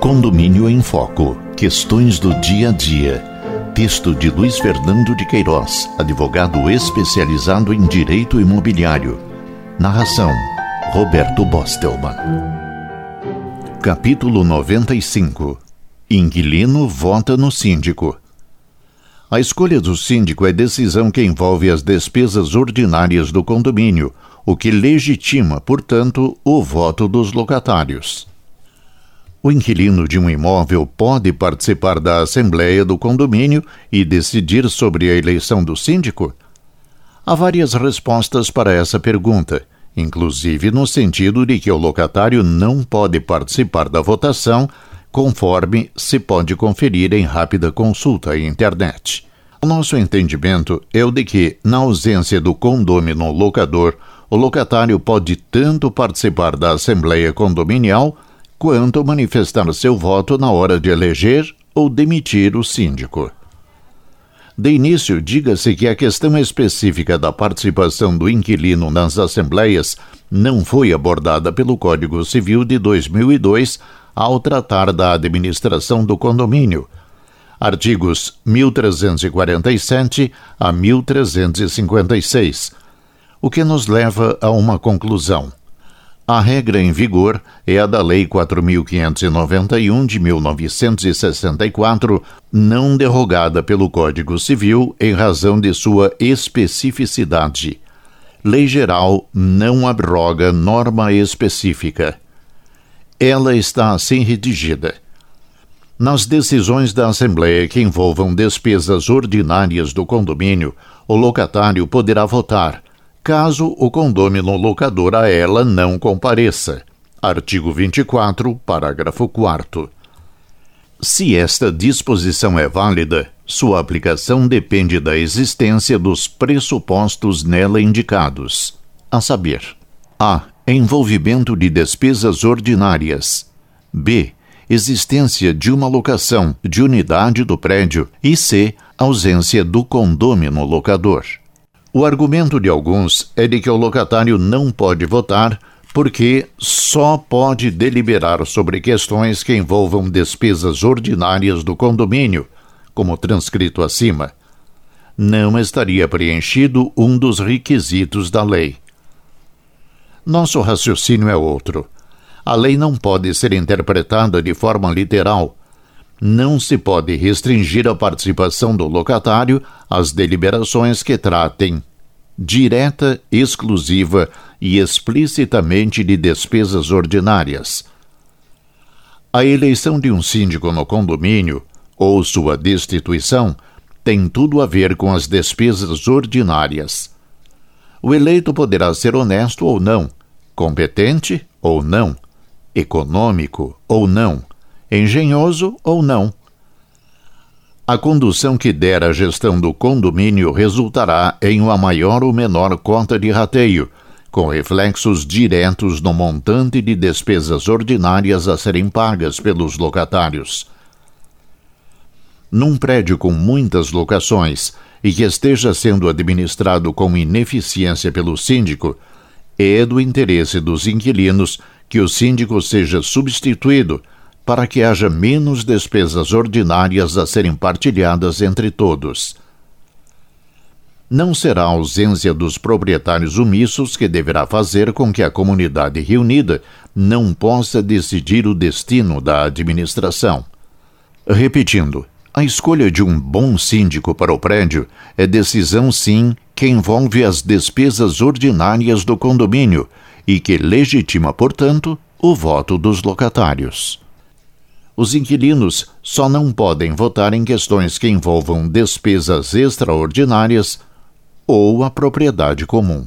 Condomínio em Foco. Questões do dia a dia. Texto de Luiz Fernando de Queiroz, advogado especializado em direito imobiliário. Narração: Roberto Bostelman. Capítulo 95. Inquilino vota no síndico. A escolha do síndico é decisão que envolve as despesas ordinárias do condomínio, o que legitima, portanto, o voto dos locatários. O inquilino de um imóvel pode participar da assembleia do condomínio e decidir sobre a eleição do síndico? Há várias respostas para essa pergunta, inclusive no sentido de que o locatário não pode participar da votação, conforme se pode conferir em rápida consulta à internet. O nosso entendimento é o de que, na ausência do condômino locador, o locatário pode tanto participar da assembleia condominial quanto manifestar seu voto na hora de eleger ou demitir o síndico. De início, diga-se que a questão específica da participação do inquilino nas assembleias não foi abordada pelo Código Civil de 2002 ao tratar da administração do condomínio. Artigos 1347 a 1356. O que nos leva a uma conclusão. A regra em vigor é a da Lei 4.591 de 1964, não derrogada pelo Código Civil em razão de sua especificidade. Lei Geral não abroga norma específica. Ela está assim redigida. Nas decisões da Assembleia que envolvam despesas ordinárias do condomínio, o locatário poderá votar caso o condômino locador a ela não compareça. Artigo 24, parágrafo 4. Se esta disposição é válida, sua aplicação depende da existência dos pressupostos nela indicados, a saber: a. Envolvimento de despesas ordinárias. b. Existência de uma locação de unidade do prédio. E c. Ausência do condômino locador. O argumento de alguns é de que o locatário não pode votar porque só pode deliberar sobre questões que envolvam despesas ordinárias do condomínio, como transcrito acima. Não estaria preenchido um dos requisitos da lei. Nosso raciocínio é outro. A lei não pode ser interpretada de forma literal não se pode restringir a participação do locatário às deliberações que tratem direta, exclusiva e explicitamente de despesas ordinárias. A eleição de um síndico no condomínio ou sua destituição tem tudo a ver com as despesas ordinárias. O eleito poderá ser honesto ou não, competente ou não, econômico ou não engenhoso ou não. A condução que der à gestão do condomínio resultará em uma maior ou menor cota de rateio, com reflexos diretos no montante de despesas ordinárias a serem pagas pelos locatários. Num prédio com muitas locações e que esteja sendo administrado com ineficiência pelo síndico, é do interesse dos inquilinos que o síndico seja substituído para que haja menos despesas ordinárias a serem partilhadas entre todos. Não será a ausência dos proprietários omissos que deverá fazer com que a comunidade reunida não possa decidir o destino da administração. Repetindo, a escolha de um bom síndico para o prédio é decisão, sim, que envolve as despesas ordinárias do condomínio e que legitima, portanto, o voto dos locatários os inquilinos só não podem votar em questões que envolvam despesas extraordinárias ou a propriedade comum.